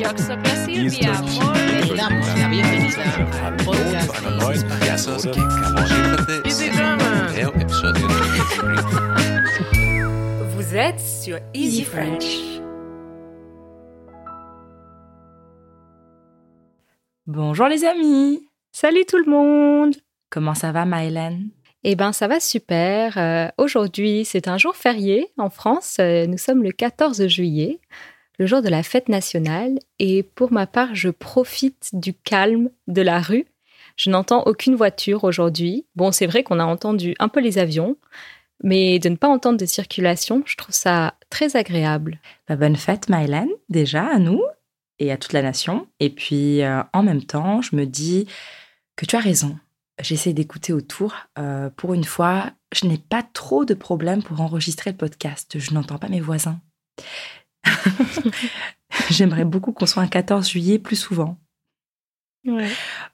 Damos la bienvenida al podcast Easy German. De Vous êtes sur Easy French. Bonjour les amis. Salut tout le monde. Comment ça va Maëlène? Eh ben ça va super. Euh, Aujourd'hui c'est un jour férié en France. Euh, nous sommes le 14 juillet, le jour de la fête nationale. Et pour ma part, je profite du calme de la rue. Je n'entends aucune voiture aujourd'hui. Bon, c'est vrai qu'on a entendu un peu les avions, mais de ne pas entendre de circulation, je trouve ça très agréable. Bah, Bonne fête Maëlène, déjà à nous et à toute la nation. Et puis euh, en même temps, je me dis que tu as raison. J'essaie d'écouter autour. Euh, pour une fois, je n'ai pas trop de problèmes pour enregistrer le podcast. Je n'entends pas mes voisins. J'aimerais beaucoup qu'on soit un 14 juillet plus souvent.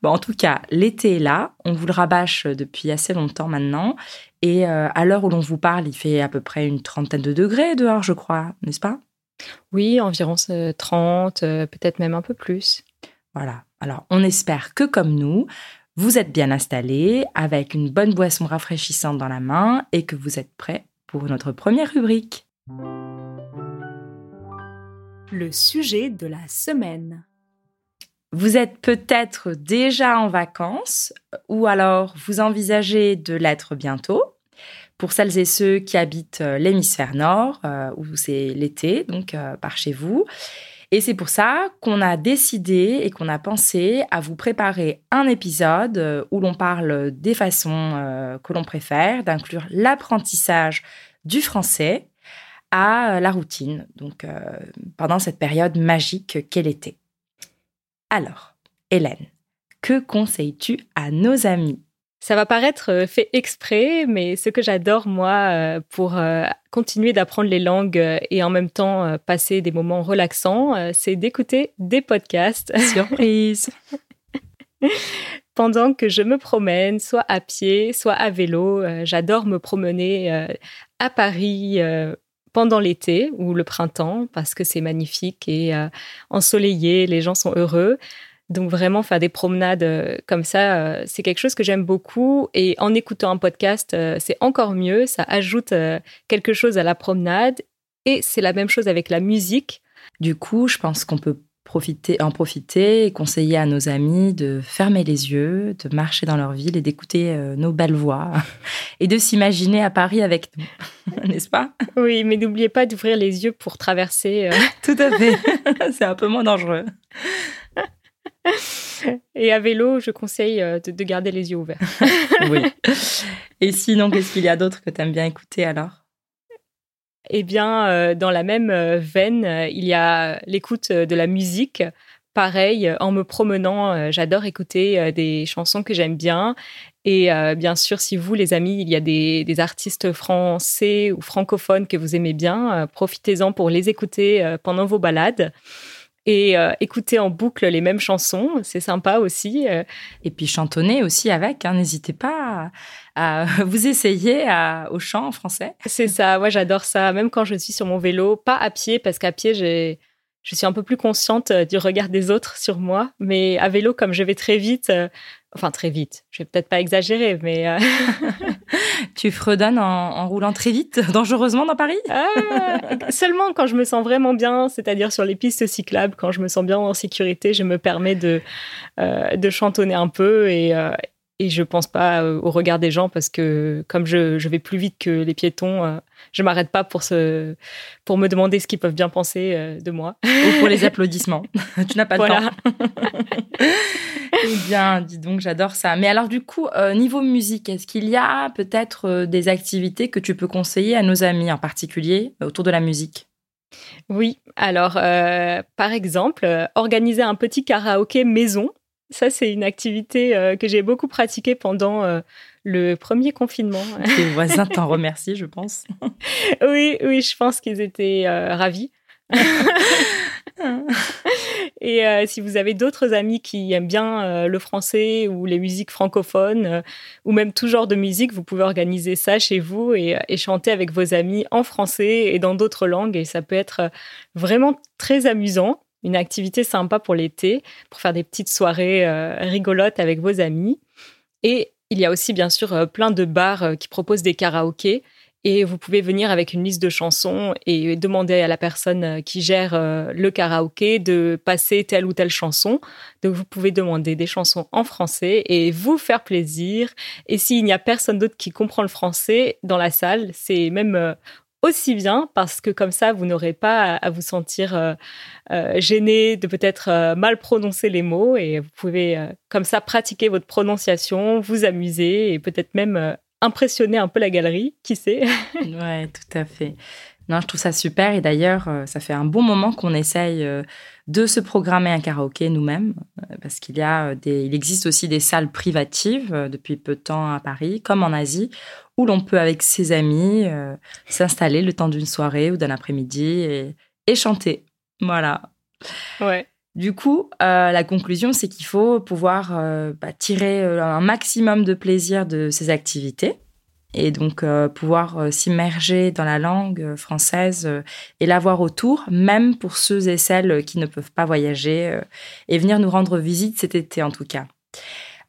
Bon, en tout cas, l'été est là. On vous le rabâche depuis assez longtemps maintenant. Et euh, à l'heure où l'on vous parle, il fait à peu près une trentaine de degrés dehors, je crois, n'est-ce pas? Oui, environ euh, 30, euh, peut-être même un peu plus. Voilà. Alors, on espère que comme nous, vous êtes bien installés, avec une bonne boisson rafraîchissante dans la main et que vous êtes prêts pour notre première rubrique. Le sujet de la semaine. Vous êtes peut-être déjà en vacances ou alors vous envisagez de l'être bientôt. Pour celles et ceux qui habitent euh, l'hémisphère nord, euh, où c'est l'été, donc euh, par chez vous. Et c'est pour ça qu'on a décidé et qu'on a pensé à vous préparer un épisode où l'on parle des façons que l'on préfère, d'inclure l'apprentissage du français à euh, la routine, donc euh, pendant cette période magique qu'est l'été. Alors, Hélène, que conseilles-tu à nos amis? Ça va paraître euh, fait exprès, mais ce que j'adore, moi, pour continuer d'apprendre les langues et en même temps passer des moments relaxants, c'est d'écouter des podcasts Surprise pendant que je me promène, soit à pied, soit à vélo. J'adore me promener à Paris pendant l'été ou le printemps parce que c'est magnifique et euh, ensoleillé, les gens sont heureux. Donc vraiment faire des promenades euh, comme ça, euh, c'est quelque chose que j'aime beaucoup. Et en écoutant un podcast, c'est encore mieux. Ça ajoute quelque chose à la promenade. Et c'est la même chose avec la musique. Du coup, je pense qu'on peut profiter, en profiter et conseiller à nos amis de fermer les yeux, de marcher dans leur ville et d'écouter euh, nos belles voix et de s'imaginer à Paris avec nous, n'est-ce pas? Oui, mais n'oubliez pas d'ouvrir les yeux pour traverser. euh, Tout à fait. C'est un peu moins dangereux. Et à vélo, je conseille euh, de, de garder les yeux ouverts. Oui. Et sinon, qu'est-ce qu'il y a d'autre que tu aimes bien écouter alors? Eh bien, euh, dans la même euh, veine, euh, il y a l'écoute de la musique. Pareil, en me promenant, j'adore écouter des chansons que j'aime bien. Et bien sûr, si vous, les amis, il y a des, des artistes français ou francophones que vous aimez bien, profitez-en pour les écouter pendant vos balades. Et euh, écouter en boucle les mêmes chansons, c'est sympa aussi. euh, Et puis chantonner aussi avec. hein. N'hésitez pas à, à vous essayer à- au chant en français. C'est ça, moi j'adore ça, même quand je suis sur mon vélo, pas à pied, parce qu'à pied, j'ai, je suis un peu plus consciente euh, du regard des autres sur moi, mais à vélo, comme je vais très vite, euh, enfin très vite, je vais peut-être pas exagérer, mais euh, Tu fredonnes en, en roulant très vite, dangereusement dans Paris? Ah, seulement quand je me sens vraiment bien, c'est-à-dire sur les pistes cyclables, quand je me sens bien en sécurité, je me permets de, euh, de chantonner un peu et, euh, et je pense pas euh, au regard des gens parce que comme je, je vais plus vite que les piétons, euh, je m'arrête pas pour, se, pour me demander ce qu'ils peuvent bien penser euh, de moi. Ou pour les applaudissements. tu n'as pas le Voilà. temps. Eh bien, dis donc, j'adore ça. Mais alors, du coup, euh, niveau musique, est-ce qu'il y a peut-être des activités que tu peux conseiller à nos amis, en particulier autour de la musique? Oui, alors euh, par exemple, organiser un petit karaoké maison. Ça, c'est une activité euh, que j'ai beaucoup pratiquée pendant euh, le premier confinement. Tes voisins t'en remercient, je pense. oui, oui, je pense qu'ils étaient euh, ravis. Et euh, si vous avez d'autres amis qui aiment bien euh, le français ou les musiques francophones, euh, ou même tout genre de musique, vous pouvez organiser ça chez vous et, et chanter avec vos amis en français et dans d'autres langues. Et ça peut être vraiment très amusant. Une activité sympa pour l'été, pour faire des petites soirées rigolotes avec vos amis. Et il y a aussi bien sûr plein de bars qui proposent des karaokés et vous pouvez venir avec une liste de chansons et demander à la personne euh, qui gère euh, le karaoké de passer telle ou telle chanson. Donc vous pouvez demander des chansons en français et vous faire plaisir. Et s'il n'y a personne d'autre qui comprend le français dans la salle, c'est même euh, aussi bien parce que comme ça, vous n'aurez pas à vous sentir gêné de peut-être mal prononcer les mots et vous pouvez comme ça pratiquer votre prononciation, vous amuser et peut-être même impressionner un peu la galerie, qui sait? Ouais, tout à fait. Non, je trouve ça super et d'ailleurs, euh, ça fait un bon moment qu'on essaye euh, de se programmer un karaoké nous-mêmes euh, parce qu'il y a des, il existe aussi des salles privatives depuis peu de temps à Paris, comme en Asie, où l'on peut avec ses amis s'installer le temps d'une soirée ou d'un après-midi et, et chanter. Voilà. Ouais. Du coup, euh, la conclusion, c'est qu'il faut pouvoir euh, bah, tirer un maximum de plaisir de ces activités et donc pouvoir s'immerger dans la langue française et la voir autour, même pour ceux et celles qui ne peuvent pas voyager et venir nous rendre visite cet été en tout cas.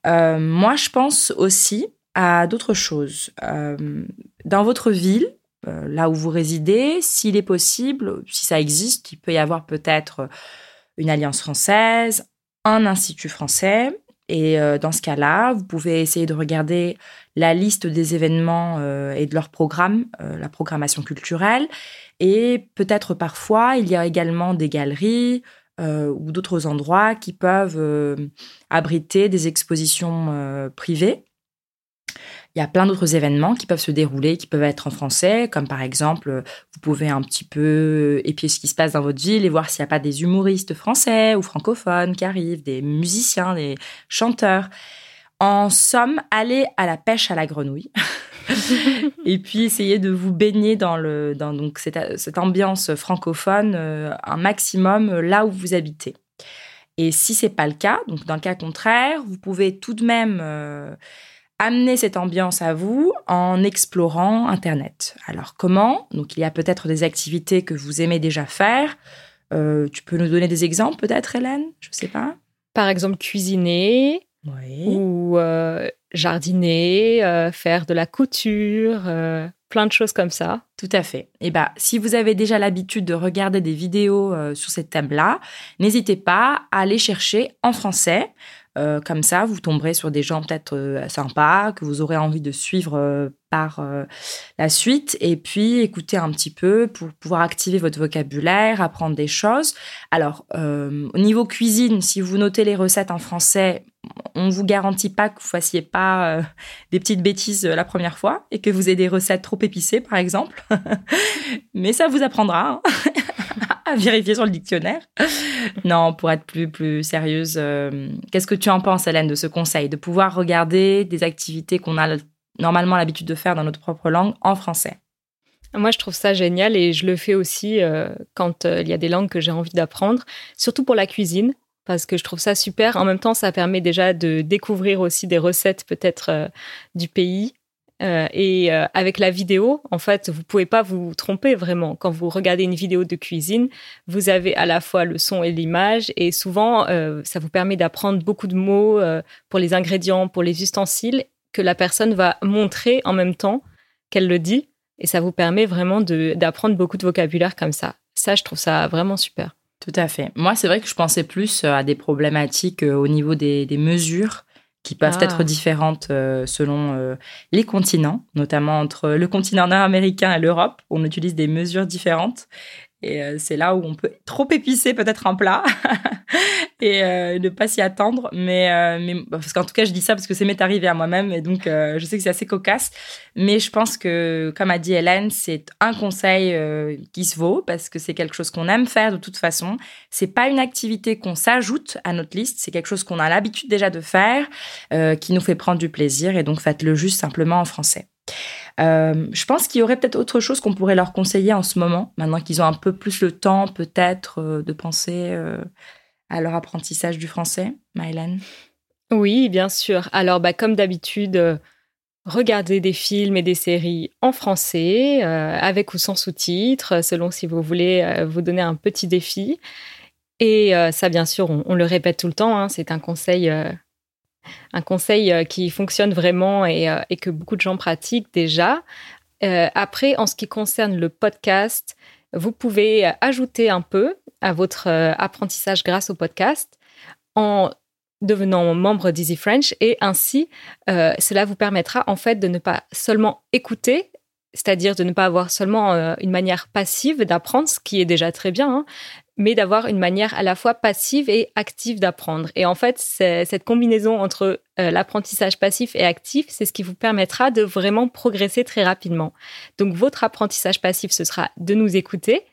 moi, je pense aussi à d'autres choses. dans votre ville, là où vous résidez, s'il est possible, si ça existe, il peut y avoir peut-être une alliance française, un institut français. Et euh, dans ce cas-là, vous pouvez essayer de regarder la liste des événements euh, et de leurs programmes, euh, la programmation culturelle. Et peut-être parfois, il y a également des galeries ou d'autres endroits qui peuvent abriter des expositions privées il y a plein d'autres événements qui peuvent se dérouler, qui peuvent être en français, comme par exemple, vous pouvez un petit peu épier ce qui se passe dans votre ville et voir s'il n'y a pas des humoristes français ou francophones qui arrivent, des musiciens, des chanteurs. En somme, allez à la pêche à la grenouille. et puis essayez de vous baigner dans, le, dans donc cette, cette ambiance francophone euh, un maximum là où vous habitez. Et si c'est pas le cas, donc dans le cas contraire, vous pouvez tout de même euh, amener cette ambiance à vous en explorant Internet. Alors comment? Donc il y a peut-être des activités que vous aimez déjà faire. Euh, tu peux nous donner des exemples peut-être, Hélène? Je ne sais pas. Par exemple, cuisiner ou euh, jardiner, euh, faire de la couture, plein de choses comme ça. Tout à fait. Et eh bah, si vous avez déjà l'habitude de regarder des vidéos sur ces thèmes-là, n'hésitez pas à aller chercher en français. Euh, comme ça, vous tomberez sur des gens peut-être euh, sympas que vous aurez envie de suivre euh, par la suite et puis écouter un petit peu pour pouvoir activer votre vocabulaire, apprendre des choses. Alors, au niveau cuisine, si vous notez les recettes en français, on ne vous garantit pas que vous fassiez pas des petites bêtises la première fois et que vous ayez des recettes trop épicées, par exemple. Mais ça vous apprendra. Hein. à vérifier sur le dictionnaire. non, pour être plus, plus sérieuse, euh, qu'est-ce que tu en penses, Hélène, de ce conseil? De pouvoir regarder des activités qu'on a normalement l'habitude de faire dans notre propre langue en français? Moi, je trouve ça génial et je le fais aussi euh, quand euh, il y a des langues que j'ai envie d'apprendre, surtout pour la cuisine, parce que je trouve ça super. En même temps, ça permet déjà de découvrir aussi des recettes peut-être du pays euh, et euh, avec la vidéo, en fait, vous pouvez pas vous tromper vraiment. Quand vous regardez une vidéo de cuisine, vous avez à la fois le son et l'image, et souvent, euh, ça vous permet d'apprendre beaucoup de mots pour les ingrédients, pour les ustensiles, que la personne va montrer en même temps qu'elle le dit, et ça vous permet vraiment d'apprendre beaucoup de vocabulaire comme ça. Ça, je trouve ça vraiment super. Tout à fait. Moi, c'est vrai que je pensais plus à des problématiques au niveau des, des mesures qui peuvent être ah. différentes euh, selon euh, les continents, notamment entre le continent nord-américain et l'Europe. On utilise des mesures différentes. Et euh, c'est là où on peut trop épicer peut-être un plat et euh, ne pas s'y attendre. Mais, euh, mais parce qu'en tout cas, je dis ça parce que c'est m'est arrivé à moi-même et donc je sais que c'est assez cocasse. Mais je pense que, comme a dit Hélène, c'est un conseil qui se vaut parce que c'est quelque chose qu'on aime faire de toute façon. C'est pas une activité qu'on s'ajoute à notre liste. C'est quelque chose qu'on a l'habitude déjà de faire, qui nous fait prendre du plaisir et donc faites-le juste simplement en français. Euh, je pense qu'il y aurait peut-être autre chose qu'on pourrait leur conseiller en ce moment, maintenant qu'ils ont un peu plus le temps peut-être euh, de penser euh, à leur apprentissage du français. Mylène Oui, bien sûr. Alors, bah, comme d'habitude, regardez des films et des séries en français, avec ou sans sous-titres, selon si vous voulez vous donner un petit défi. Et ça, bien sûr, on, le répète tout le temps. Hein, c'est un conseil, un conseil qui fonctionne vraiment et, et, que beaucoup de gens pratiquent déjà. après, en ce qui concerne le podcast, vous pouvez ajouter un peu à votre apprentissage grâce au podcast en devenant membre d'Easy French et ainsi euh, cela vous permettra en fait de ne pas seulement écouter, c'est-à-dire de ne pas avoir seulement euh, une manière passive d'apprendre, ce qui est déjà très bien, hein, mais d'avoir une manière à la fois passive et active d'apprendre. Et en fait, cette combinaison entre euh, l'apprentissage passif et actif, c'est ce qui vous permettra de vraiment progresser très rapidement. Donc votre apprentissage passif, ce sera de nous écouter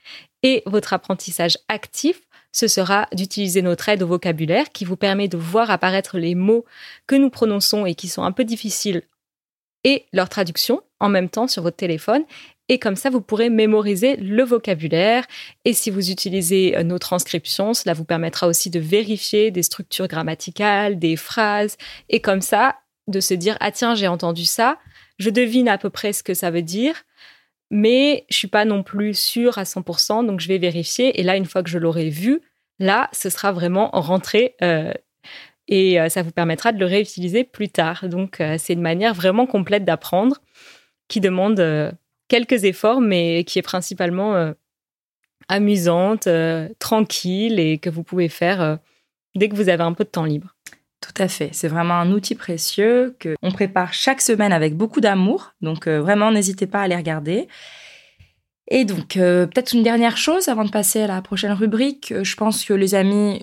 et votre apprentissage actif, ce sera d'utiliser notre aide au vocabulaire qui vous permet de voir apparaître les mots que nous prononçons et qui sont un peu difficiles et leur traduction en même temps sur votre téléphone. Et comme ça, vous pourrez mémoriser le vocabulaire. Et si vous utilisez euh, nos transcriptions, cela vous permettra aussi de vérifier des structures grammaticales, des phrases. Et comme ça, de se dire, ah tiens, j'ai entendu ça, je devine à peu près ce que ça veut dire mais je suis pas non plus sûre à 100%, donc je vais vérifier. Et là, une fois que je l'aurai vu, là, ce sera vraiment rentré euh, et euh, ça vous permettra de le réutiliser plus tard. Donc, euh, c'est une manière vraiment complète d'apprendre qui demande quelques efforts, mais qui est principalement amusante, tranquille et que vous pouvez faire dès que vous avez un peu de temps libre. Tout à fait. C'est vraiment un outil précieux que on prépare chaque semaine avec beaucoup d'amour. Donc euh, vraiment, n'hésitez pas à les regarder. Et donc, euh, peut-être une dernière chose avant de passer à la prochaine rubrique. Euh, je pense que les amis,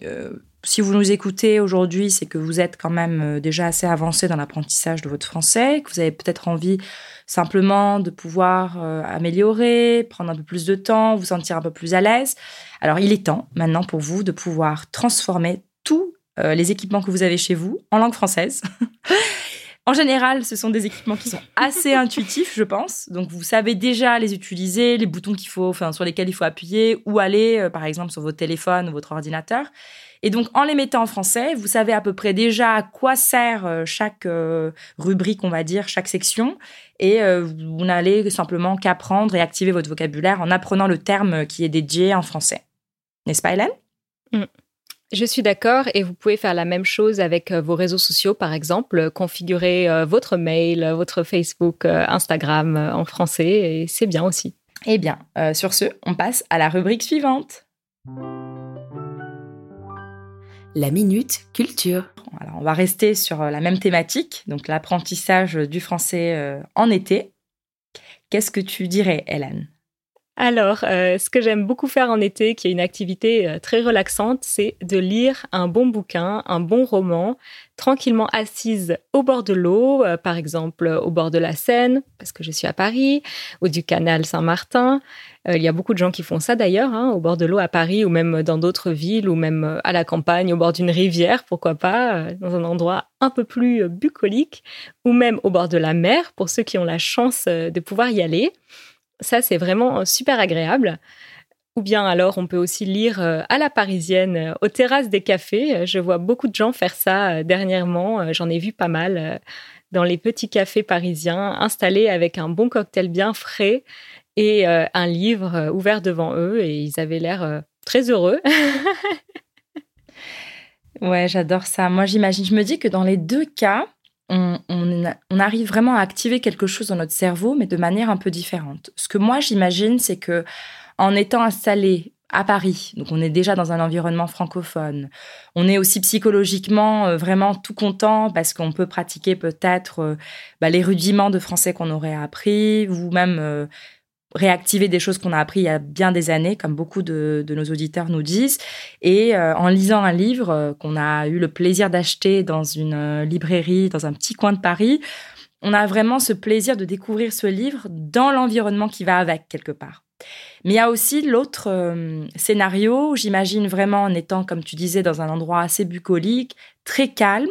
si vous nous écoutez aujourd'hui, c'est que vous êtes quand même déjà assez avancé dans l'apprentissage de votre français, que vous avez peut-être envie simplement de pouvoir améliorer, prendre un peu plus de temps, vous sentir un peu plus à l'aise. Alors, il est temps maintenant pour vous de pouvoir transformer tout euh, les équipements que vous avez chez vous en langue française. en général, ce sont des équipements qui sont assez intuitifs, je pense. Donc, vous savez déjà les utiliser, les boutons qu'il faut, enfin, sur lesquels il faut appuyer ou aller, euh, par exemple, sur votre téléphone ou votre ordinateur. Et donc, en les mettant en français, vous savez à peu près déjà à quoi sert euh, chaque rubrique, on va dire, chaque section. Et vous n'allez simplement qu'apprendre et activer votre vocabulaire en apprenant le terme qui est dédié en français. N'est-ce pas, Hélène? Mm. Je suis d'accord et vous pouvez faire la même chose avec euh, vos réseaux sociaux, par exemple, configurer euh, votre mail, votre Facebook, euh, Instagram en français et c'est bien aussi. Eh bien, sur ce, on passe à la rubrique suivante. La minute culture. Alors, on va rester sur la même thématique, donc l'apprentissage du français en été. Qu'est-ce que tu dirais, Hélène? Alors, euh, ce que j'aime beaucoup faire en été, qui est une activité euh, très relaxante, c'est de lire un bon bouquin, un bon roman, tranquillement assise au bord de l'eau, euh, par exemple au bord de la Seine, parce que je suis à Paris, ou du canal Saint-Martin. il y a beaucoup de gens qui font ça d'ailleurs, hein, au bord de l'eau à Paris, ou même dans d'autres villes, ou même à la campagne, au bord d'une rivière, pourquoi pas, dans un endroit un peu plus bucolique, ou même au bord de la mer, pour ceux qui ont la chance de pouvoir y aller. Ça, c'est vraiment euh, super agréable. Ou bien alors, on peut aussi lire euh, à la parisienne, euh, aux terrasses des cafés. Je vois beaucoup de gens faire ça dernièrement. J'en ai vu pas mal dans les petits cafés parisiens, installés avec un bon cocktail bien frais et un livre ouvert devant eux. Et ils avaient l'air très heureux. ouais, j'adore ça. Moi, j'imagine, je me dis que dans les deux cas, on, arrive vraiment à activer quelque chose dans notre cerveau, mais de manière un peu différente. Ce que moi j'imagine, c'est que en étant installé à Paris, donc on est déjà dans un environnement francophone, on est aussi psychologiquement euh, vraiment tout content parce qu'on peut pratiquer peut-être euh, bah, les rudiments de français qu'on aurait appris, ou même euh, réactiver des choses qu'on a appris il y a bien des années, comme beaucoup de, nos auditeurs nous disent. Et euh, en lisant un livre euh, qu'on a eu le plaisir d'acheter dans une euh, librairie, dans un petit coin de Paris, on a vraiment ce plaisir de découvrir ce livre dans l'environnement qui va avec quelque part. Mais il y a aussi l'autre scénario, j'imagine vraiment en étant, comme tu disais, dans un endroit assez bucolique, très calme,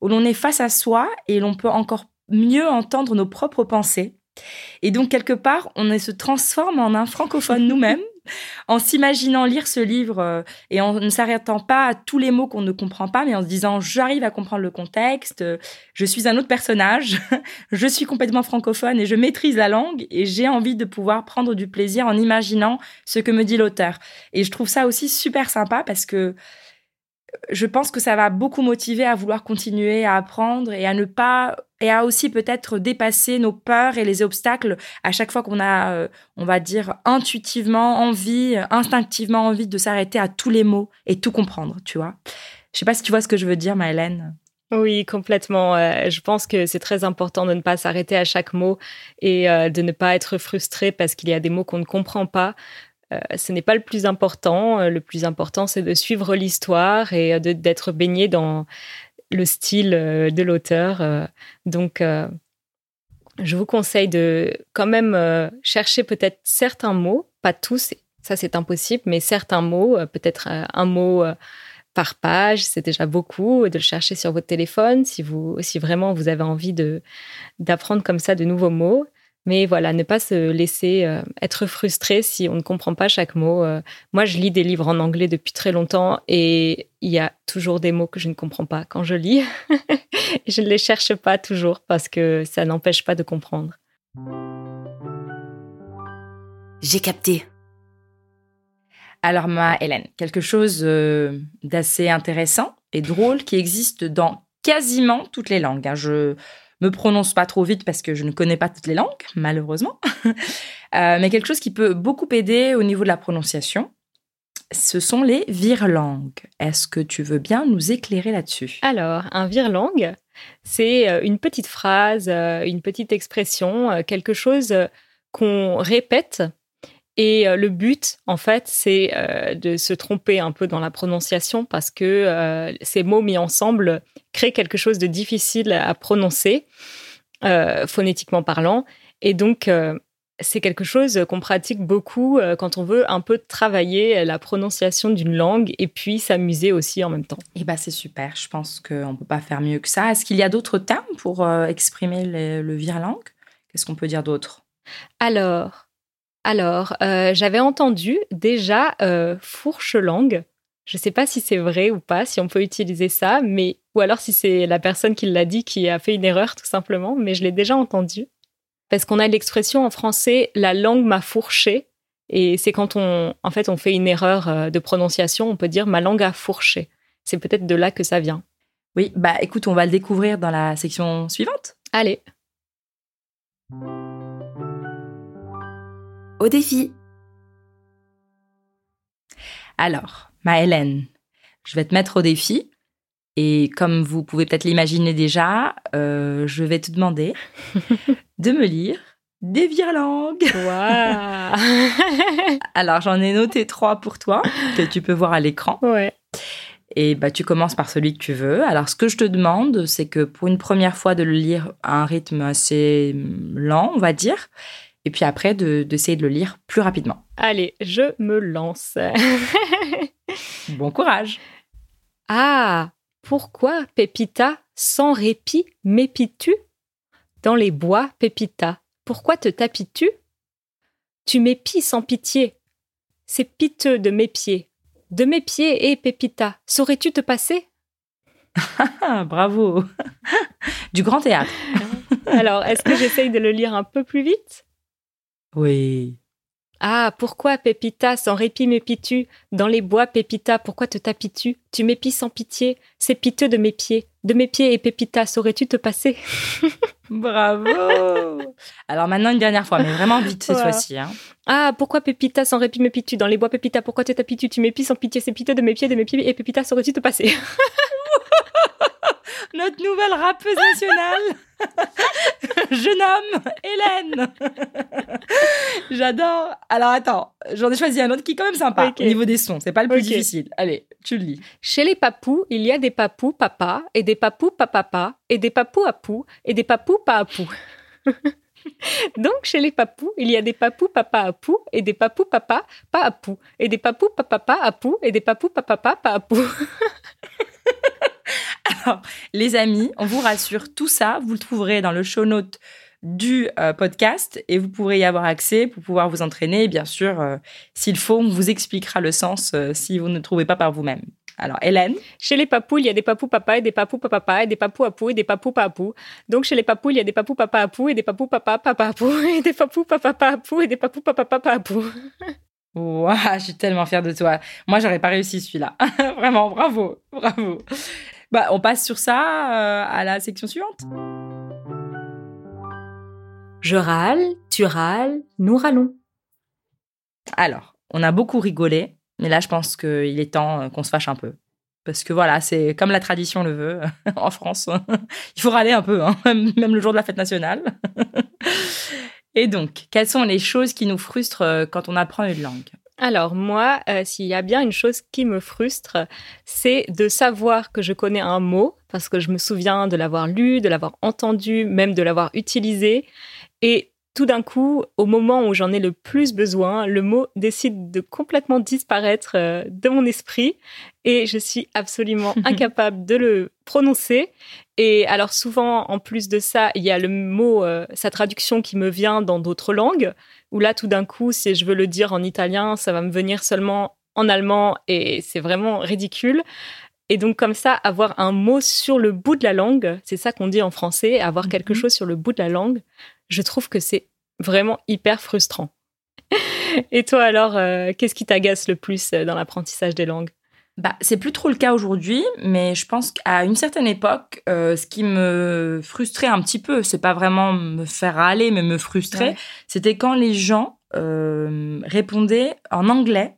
où l'on est face à soi et l'on peut encore mieux entendre nos propres pensées et donc, quelque part, on se transforme en un francophone nous-mêmes, en s'imaginant lire ce livre euh, et en ne s'arrêtant pas à tous les mots qu'on ne comprend pas, mais en se disant j'arrive à comprendre le contexte, euh, je suis un autre personnage, je suis complètement francophone et je maîtrise la langue et j'ai envie de pouvoir prendre du plaisir en imaginant ce que me dit l'auteur. Et je trouve ça aussi super sympa parce que je pense que ça va beaucoup motiver à vouloir continuer à apprendre et à ne pas et à aussi peut-être dépasser nos peurs et les obstacles à chaque fois qu'on a, euh, on va dire, intuitivement envie, instinctivement envie de s'arrêter à tous les mots et tout comprendre, tu vois. Je sais pas si tu vois ce que je veux dire, Maëlène. Oui, complètement. Euh, je pense que c'est très important de ne pas s'arrêter à chaque mot et euh, de ne pas être frustré parce qu'il y a des mots qu'on ne comprend pas. Ce n'est pas le plus important. Le plus important, c'est de suivre l'histoire et d'être baigné dans le style de l'auteur. Donc, je vous conseille de quand même chercher peut-être certains mots, pas tous, ça c'est impossible, mais certains mots, peut-être un mot par page, c'est déjà beaucoup, de le chercher sur votre téléphone si vous, si vraiment vous avez envie d'apprendre comme ça de nouveaux mots. Mais voilà, ne pas se laisser euh, être frustré si on ne comprend pas chaque mot. Euh, moi, je lis des livres en anglais depuis très longtemps et il y a toujours des mots que je ne comprends pas quand je lis. je ne les cherche pas toujours parce que ça n'empêche pas de comprendre. J'ai capté. Alors, ma Hélène, quelque chose euh, d'assez intéressant et drôle qui existe dans quasiment toutes les langues. Hein. Je me prononce pas trop vite parce que je ne connais pas toutes les langues, malheureusement. Euh, mais quelque chose qui peut beaucoup aider au niveau de la prononciation, ce sont les virelangues. Est-ce que tu veux bien nous éclairer là-dessus? Alors, un virelangue, c'est euh, une petite phrase, euh, une petite expression, quelque chose qu'on répète et le but, en fait, c'est de se tromper un peu dans la prononciation parce que ces mots mis ensemble créent quelque chose de difficile à prononcer, phonétiquement parlant. Et donc, c'est quelque chose qu'on pratique beaucoup quand on veut un peu travailler la prononciation d'une langue et puis s'amuser aussi en même temps. Eh bien, c'est super. Je pense qu'on ne peut pas faire mieux que ça. Est-ce qu'il y a d'autres termes pour exprimer le, le virelangue Qu'est-ce qu'on peut dire d'autre? Alors, alors, euh, j'avais entendu déjà euh, fourche-langue. Je ne sais pas si c'est vrai ou pas, si on peut utiliser ça, mais ou alors si c'est la personne qui l'a dit qui a fait une erreur tout simplement, mais je l'ai déjà entendu. Parce qu'on a l'expression en français la langue m'a fourché et c'est quand on en fait on fait une erreur euh, de prononciation, on peut dire ma langue a fourché. C'est peut-être de là que ça vient. Oui, bah écoute, on va le découvrir dans la section suivante. Allez au défi. Alors, ma Hélène, je vais te mettre au défi. Et comme vous pouvez peut-être l'imaginer déjà, euh, je vais te demander de me lire des virelangues. Wow. Alors, j'en ai noté trois pour toi, que tu peux voir à l'écran. Ouais. Et bah, tu commences par celui que tu veux. Alors, ce que je te demande, c'est que pour une première fois, de le lire à un rythme assez lent, on va dire, et puis après d'essayer de, le lire plus rapidement. Allez, je me lance. bon courage. Ah, pourquoi Pépita, sans répit, m'épies-tu Dans les bois, Pépita, pourquoi te tapis-tu? Tu m'épies sans pitié. C'est piteux de mes pieds. De mes pieds, et Pépita, saurais-tu te passer? Bravo Du grand théâtre. Alors, est-ce que j'essaye de le lire un peu plus vite? Oui. Ah, pourquoi, Pépita, sans répit m'épies-tu Dans les bois, Pépita, pourquoi te tapis-tu? Tu m'épies sans pitié, c'est piteux de mes pieds. De mes pieds et Pépita, saurais-tu te passer? Bravo. Alors maintenant, une dernière fois, mais vraiment vite cette fois-ci. Hein. Ah, pourquoi Pépita, sans répit m'épies-tu Dans les bois, Pépita, pourquoi te tapis-tu? Tu m'épies sans pitié, c'est piteux de mes pieds, de mes pieds et Pépita, saurais-tu te passer? Notre nouvelle rappeuse nationale Jeune homme, Hélène J'adore. Alors attends, j'en ai choisi un autre qui est quand même sympa au niveau des sons. C'est pas le plus difficile. Allez, tu le lis. Chez les papous, il y a des papous papa et des papous papapa et des papous apou et des papous papou. Donc, chez les papous, il y a des papous papa apou et des papous papa pa apou et des papous papa apou et des papous papa pa apou. Alors, les amis, on vous rassure, tout ça, vous le trouverez dans le show note du euh, podcast et vous pourrez y avoir accès pour pouvoir vous entraîner. Bien sûr, euh, s'il faut, on vous expliquera le sens euh, si vous ne trouvez pas par vous-même. Alors, Hélène? Chez les papous, il y a des papous papa et des papous papa et des papous apou et des papous papou. Donc, chez les papous, il y a des papous papa apou et des papous papa papa apou et des papous papa apou et des papous papa papa apou. Waouh, je suis tellement fière de toi. Moi, j'aurais pas réussi celui-là. Vraiment, bravo, bravo. Bah, on passe sur ça euh, à la section suivante. Je râle, tu râles, nous râlons. Alors, on a beaucoup rigolé, mais là, je pense qu'il est temps euh, qu'on se fâche un peu. Parce que voilà, c'est comme la tradition le veut en France. Il faut râler un peu, hein, même le jour de la fête nationale. Et donc, quelles sont les choses qui nous frustrent euh, quand on apprend une langue? Alors moi, euh, s'il y a bien une chose qui me frustre, c'est de savoir que je connais un mot, parce que je me souviens de l'avoir lu, de l'avoir entendu, même de l'avoir utilisé, et tout d'un coup, au moment où j'en ai le plus besoin, le mot décide de complètement disparaître euh, de mon esprit et je suis absolument incapable de le prononcer. Et alors souvent, en plus de ça, il y a le mot, euh, sa traduction qui me vient dans d'autres langues, où là, tout d'un coup, si je veux le dire en italien, ça va me venir seulement en allemand et c'est vraiment ridicule. Et donc comme ça, avoir un mot sur le bout de la langue, c'est ça qu'on dit en français, avoir quelque Mhm. chose sur le bout de la langue, je trouve que c'est vraiment hyper frustrant. Et toi alors, euh, qu'est-ce qui t'agace le plus euh, dans l'apprentissage des langues? Bah, c'est plus trop le cas aujourd'hui, mais je pense qu'à une certaine époque, euh, ce qui me frustrait un petit peu, c'est pas vraiment me faire râler, mais me frustrer, Ouais. c'était quand les gens euh, répondaient en anglais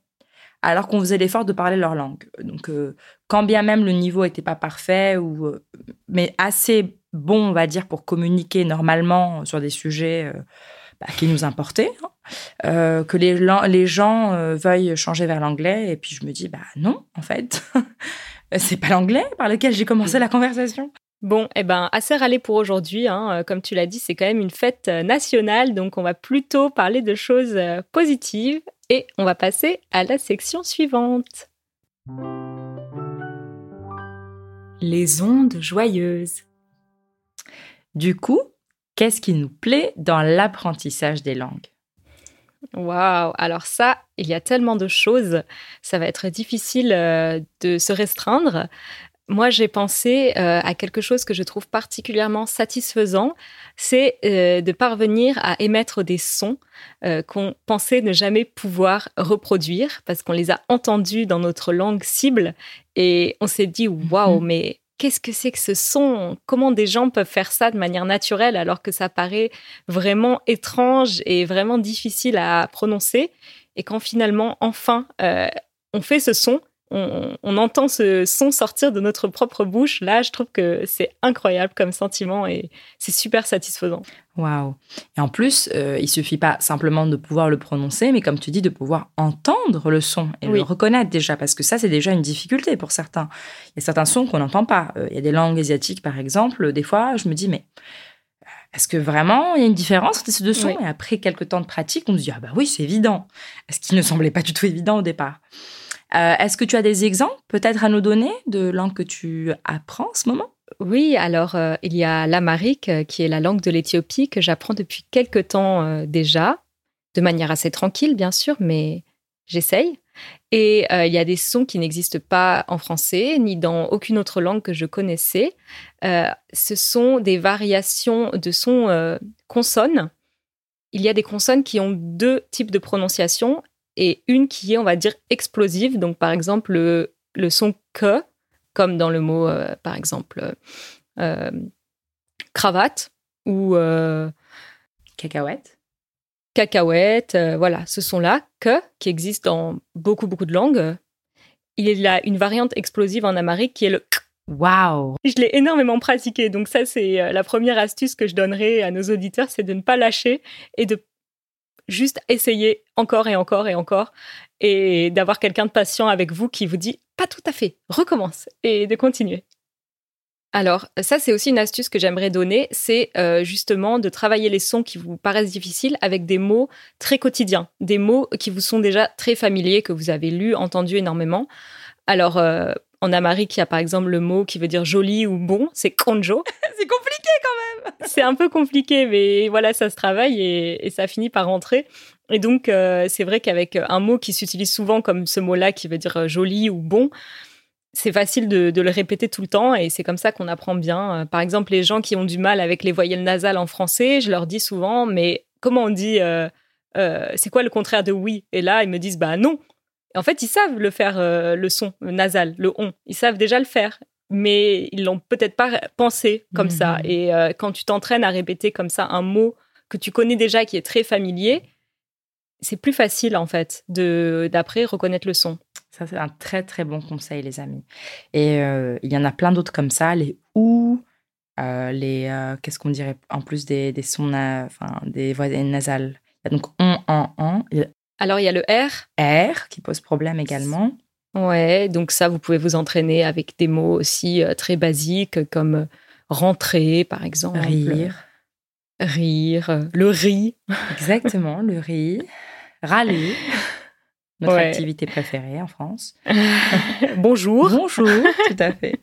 alors qu'on faisait l'effort de parler leur langue. Donc, euh, quand bien même le niveau était pas parfait ou euh, mais assez bon, on va dire, pour communiquer normalement sur des sujets euh, bah, qui nous importaient, hein, que les, gens veuillent changer vers l'anglais. Et puis je me dis, bah non, en fait, c'est pas l'anglais par lequel j'ai commencé la conversation. Bon, eh ben, assez râlé pour aujourd'hui. hein. Comme tu l'as dit, c'est quand même une fête nationale, donc on va plutôt parler de choses positives et on va passer à la section suivante. Les ondes joyeuses. Du coup, qu'est-ce qui nous plaît dans l'apprentissage des langues? Waouh Alors ça, il y a tellement de choses, ça va être difficile euh, de se restreindre. Moi, j'ai pensé euh, à quelque chose que je trouve particulièrement satisfaisant, c'est euh, de parvenir à émettre des sons euh, qu'on pensait ne jamais pouvoir reproduire parce qu'on les a entendus dans notre langue cible et on s'est dit waouh, Mhm. mais qu'est-ce que c'est que ce son? Comment des gens peuvent faire ça de manière naturelle alors que ça paraît vraiment étrange et vraiment difficile à prononcer. Et quand finalement, enfin, on fait ce son, on, on entend ce son sortir de notre propre bouche, là, je trouve que c'est incroyable comme sentiment et c'est super satisfaisant. Waouh Et en plus, euh, il suffit pas simplement de pouvoir le prononcer, mais comme tu dis, de pouvoir entendre le son et Oui. le reconnaître déjà, parce que ça, c'est déjà une difficulté pour certains. Il y a certains sons qu'on n'entend pas. Euh, Il y a des langues asiatiques, par exemple. Des fois, je me dis, mais euh, est-ce que vraiment il y a une différence entre ces deux sons? Oui. Et après quelques temps de pratique, on se dit, ah bah oui, c'est évident. Ce qui ne semblait pas du tout évident au départ? Euh, est-ce que tu as des exemples peut-être à nous donner de langues que tu apprends en ce moment? Oui, alors euh, il y a l'amharique, euh, qui est la langue de l'Éthiopie que j'apprends depuis quelque temps déjà, de manière assez tranquille, bien sûr, mais j'essaye. Et il y a des sons qui n'existent pas en français, ni dans aucune autre langue que je connaissais. Ce sont des variations de sons consonnes. Il y a des consonnes qui ont deux types de prononciation et une qui est, on va dire, explosive. Donc, par exemple, le, le son que, comme dans le mot, euh, par exemple, euh, cravate ou euh, Cacahuète cacahuète, euh, voilà, ce son-là, que, qui existe dans beaucoup, beaucoup de langues. Il y a une variante explosive en amharique qui est le k. Waouh Je l'ai énormément pratiqué, donc ça, c'est euh, la première astuce que je donnerai à nos auditeurs, c'est de ne pas lâcher et de juste essayer encore et encore et encore et d'avoir quelqu'un de patient avec vous qui vous dit pas tout à fait, recommence et de continuer. Alors, ça, c'est aussi une astuce que j'aimerais donner, c'est euh, justement de travailler les sons qui vous paraissent difficiles avec des mots très quotidiens, des mots qui vous sont déjà très familiers, que vous avez lus, entendus énormément. Alors, euh, En Amérique, il y a par exemple le mot qui veut dire joli ou bon, c'est conjo. c'est compliqué quand même. c'est un peu compliqué, mais voilà, ça se travaille et, et ça finit par rentrer. Et donc, euh, c'est vrai qu'avec un mot qui s'utilise souvent comme ce mot-là qui veut dire joli ou bon, c'est facile de, de, le répéter tout le temps et c'est comme ça qu'on apprend bien. Euh, par exemple, les gens qui ont du mal avec les voyelles nasales en français, je leur dis souvent, mais comment on dit, euh, euh, c'est quoi le contraire de oui? Et là, ils me disent, bah non. En fait, ils savent le faire, euh, le son nasal, le on. Ils savent déjà le faire, mais ils l'ont peut-être pas pensé comme mmh. ça. Et euh, quand tu t'entraînes à répéter comme ça un mot que tu connais déjà, qui est très familier, c'est plus facile en fait de d'après reconnaître le son. Ça, c'est un très très bon conseil, les amis. Et euh, il y en a plein d'autres comme ça, les ou, euh, les euh, qu'est-ce qu'on dirait en plus des, des sons, enfin des voix nasales. Il y a donc on, en, en. Alors il y a le R. R qui pose problème également. Ouais, donc ça, vous pouvez vous entraîner avec des mots aussi euh, très basiques comme rentrer, par exemple. Rire. Rire. Le riz. Exactement, le riz. Râler. notre ouais. activité préférée en France. Bonjour. Bonjour, tout à fait.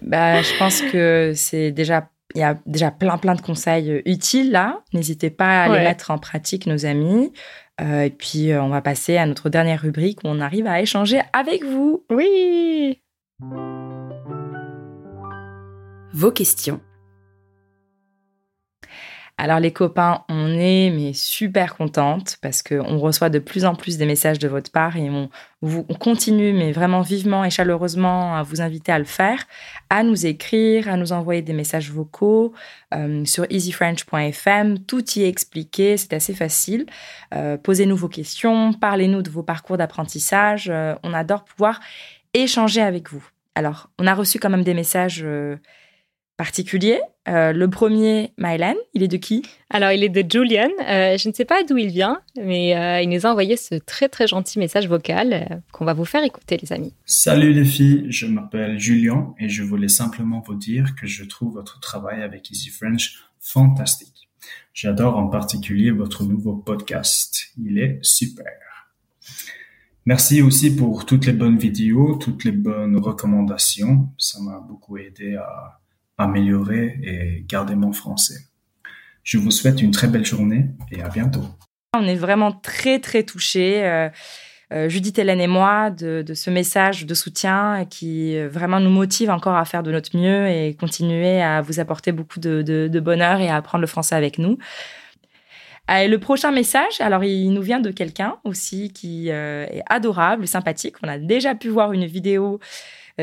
Bah, je pense que c'est déjà il y a déjà plein plein de conseils utiles là. N'hésitez pas à ouais. les mettre en pratique, nos amis. Euh, et puis on va passer à notre dernière rubrique où on arrive à échanger avec vous. Oui. Vos questions. Alors les copains, on est mais super contente parce qu'on reçoit de plus en plus des messages de votre part et on, continue mais vraiment vivement et chaleureusement à vous inviter à le faire, à nous écrire, à nous envoyer des messages vocaux euh, sur easyfrench.fm. Tout y est expliqué, c'est assez facile. Euh, Posez-nous vos questions, parlez-nous de vos parcours d'apprentissage. Euh, on adore pouvoir échanger avec vous. Alors, on a reçu quand même des messages particulier. Euh, le premier, Mylan, il est de qui? Alors, il est de Julian. Euh, je ne sais pas d'où il vient, mais euh, il nous a envoyé ce très très gentil message vocal euh, qu'on va vous faire écouter, les amis. Salut les filles, je m'appelle Julian et je voulais simplement vous dire que je trouve votre travail avec Easy French fantastique. J'adore en particulier votre nouveau podcast. Il est super. Merci aussi pour toutes les bonnes vidéos, toutes les bonnes recommandations. Ça m'a beaucoup aidé à améliorer et garder mon français. Je vous souhaite une très belle journée et à bientôt. On est vraiment très très touchés, euh, euh, Judith, Hélène et moi, de, ce message de soutien qui euh, vraiment nous motive encore à faire de notre mieux et continuer à vous apporter beaucoup de, bonheur et à apprendre le français avec nous. Le prochain message, alors il nous vient de quelqu'un aussi qui est adorable, sympathique. On a déjà pu voir une vidéo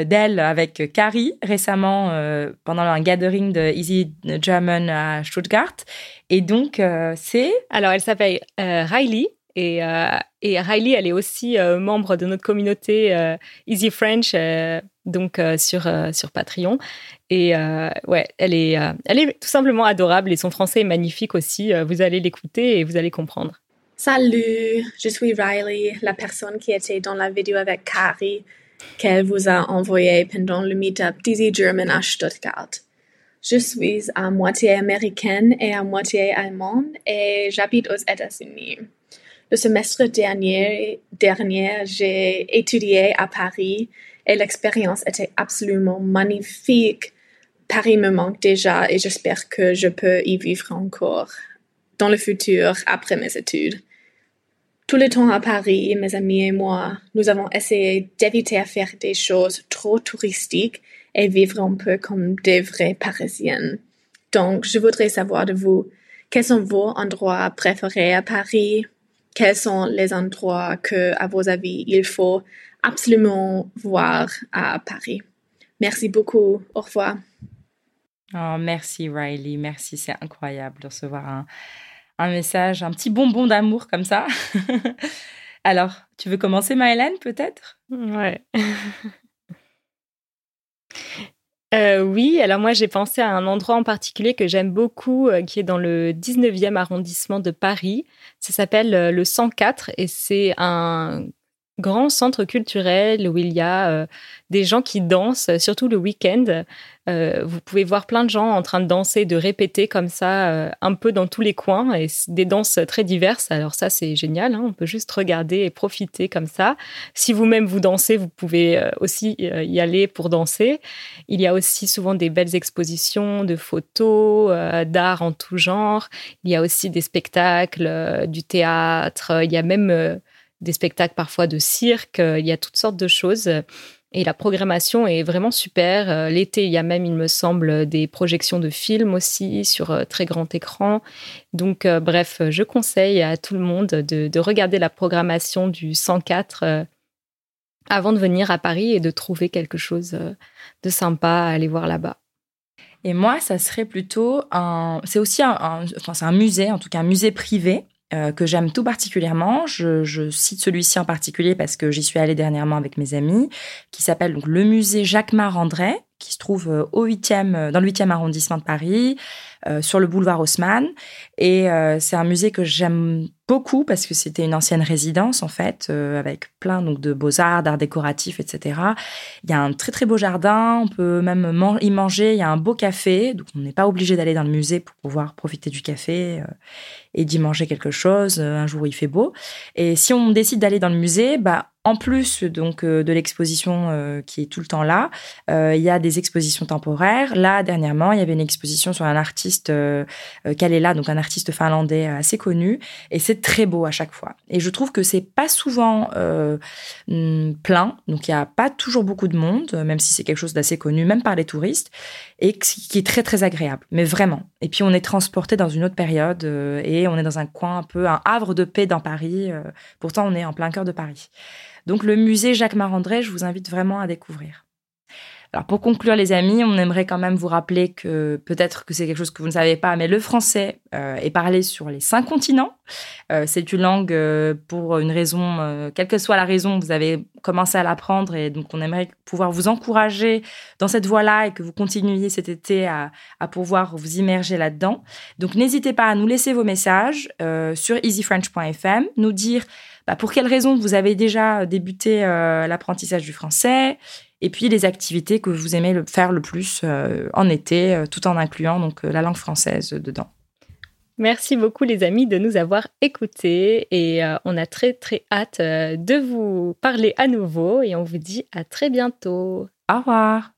d'elle avec Carrie récemment euh, pendant un gathering de Easy German à Stuttgart. Et donc, euh, c'est... Alors, elle s'appelle euh, Riley. Et, et, Riley, elle est aussi membre de notre communauté Easy French, donc sur, sur Patreon. Et ouais, elle est, elle est tout simplement adorable et son français est magnifique aussi. vous allez l'écouter et vous allez comprendre. Salut, je suis Riley, la personne qui était dans la vidéo avec Carrie qu'elle vous a envoyé pendant le meetup d'Easy German à Stuttgart. Je suis à moitié américaine et à moitié allemande et j'habite aux États-Unis. Le semestre dernier, dernier j'ai étudié à Paris et l'expérience était absolument magnifique. Paris me manque déjà et j'espère que je peux y vivre encore dans le futur après mes études. Tout le temps à Paris, mes amis et moi, nous avons essayé d'éviter à faire des choses trop touristiques et vivre un peu comme des vraies parisiennes. Donc, je voudrais savoir de vous, quels sont vos endroits préférés à Paris? Quels sont les endroits que, à vos avis, il faut absolument voir à Paris? Merci beaucoup. Au revoir. Oh, merci Riley, merci, c'est incroyable de recevoir un, un message, un petit bonbon d'amour comme ça. Alors, tu veux commencer, Maëlène, peut-être? Ouais. euh, oui, alors moi j'ai pensé à un endroit en particulier que j'aime beaucoup, euh, qui est dans le 19e arrondissement de Paris. Ça s'appelle euh, le 104 et c'est un, grand centre culturel où il y a euh, des gens qui dansent, surtout le week-end. Euh, vous pouvez voir plein de gens en train de danser, de répéter comme ça, euh, un peu dans tous les coins, et des danses très diverses. Alors ça, c'est génial. Hein. on peut juste regarder et profiter comme ça. Si vous-même vous dansez, vous pouvez aussi y aller pour danser. Il y a aussi souvent des belles expositions de photos, d'art en tout genre. Il y a aussi des spectacles, du théâtre. Il y a même des spectacles parfois de cirque, euh, il y a toutes sortes de choses. Et la programmation est vraiment super. Euh, l'été, il y a même, il me semble, des projections de films aussi sur euh, très grand écran. Donc, bref, je conseille à tout le monde de, regarder la programmation du 104 avant de venir à Paris et de trouver quelque chose de sympa à aller voir là-bas. Et moi, ça serait plutôt un. C'est aussi un, enfin, c'est un musée, en tout cas un musée privé euh, que j'aime tout particulièrement. Je, cite celui-ci en particulier parce que j'y suis allée dernièrement avec mes amis, qui s'appelle donc le musée Jacques Marandré, qui se trouve euh, au 8e, euh, dans le 8e arrondissement de Paris. Euh, sur le boulevard Haussmann. Et c'est un musée que j'aime beaucoup parce que c'était une ancienne résidence en fait, avec plein donc de beaux arts, d'art décoratif, etc. Il y a un très très beau jardin, on peut même y manger. Il y a un beau café, donc on n'est pas obligé d'aller dans le musée pour pouvoir profiter du café et d'y manger quelque chose un jour où il fait beau. Et si on décide d'aller dans le musée, bah en plus donc euh, de l'exposition euh, qui est tout le temps là, euh, il y a des expositions temporaires. Là, dernièrement, il y avait une exposition sur un artiste là, donc un artiste finlandais assez connu, et c'est très beau à chaque fois. Et je trouve que c'est pas souvent hmm, plein, donc il y a pas toujours beaucoup de monde, même si c'est quelque chose d'assez connu, même par les touristes, et qui est très très agréable, mais vraiment. Et puis on est transporté dans une autre période et on est dans un coin un peu un havre de paix dans Paris. pourtant, on est en plein cœur de Paris. Donc le musée Jacques Marandré, je vous invite vraiment à découvrir. Alors pour conclure les amis, on aimerait quand même vous rappeler que peut-être que c'est quelque chose que vous ne savez pas, mais le français euh, est parlé sur les cinq continents. Euh, c'est une langue euh, pour une raison, quelle que soit la raison, vous avez commencé à l'apprendre et donc on aimerait pouvoir vous encourager dans cette voie-là et que vous continuiez cet été à, pouvoir vous immerger là-dedans. Donc n'hésitez pas à nous laisser vos messages sur easyfrench.fm, nous dire bah, pour quelles raisons vous avez déjà débuté l'apprentissage du français et puis les activités que vous aimez faire le plus euh, en été, euh, tout en incluant donc la langue française dedans. Merci beaucoup les amis de nous avoir écoutés et on a très très hâte de vous parler à nouveau et on vous dit à très bientôt. Au revoir.